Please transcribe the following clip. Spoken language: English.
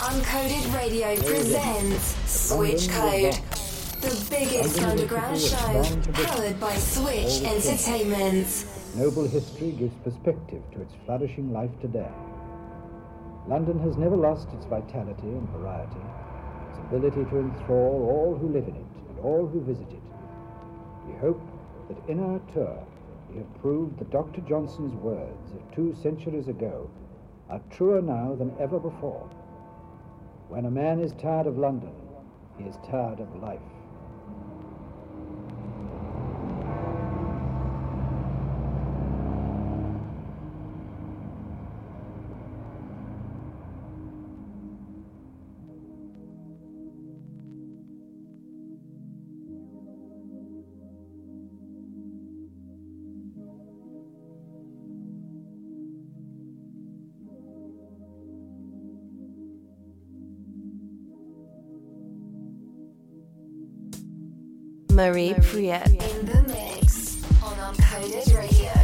Uncoded Radio presents Switch Code, the biggest underground show powered by Switch Entertainment. Noble history gives perspective to its flourishing life today. London has never lost its vitality and variety, its ability to enthrall all who live in it and all who visit it. We hope that in our tour we have proved that Dr. Johnson's words of two centuries ago are truer now than ever before. When a man is tired of London, he is tired of life. Marie Prieux. In the mix on Uncoded Radio.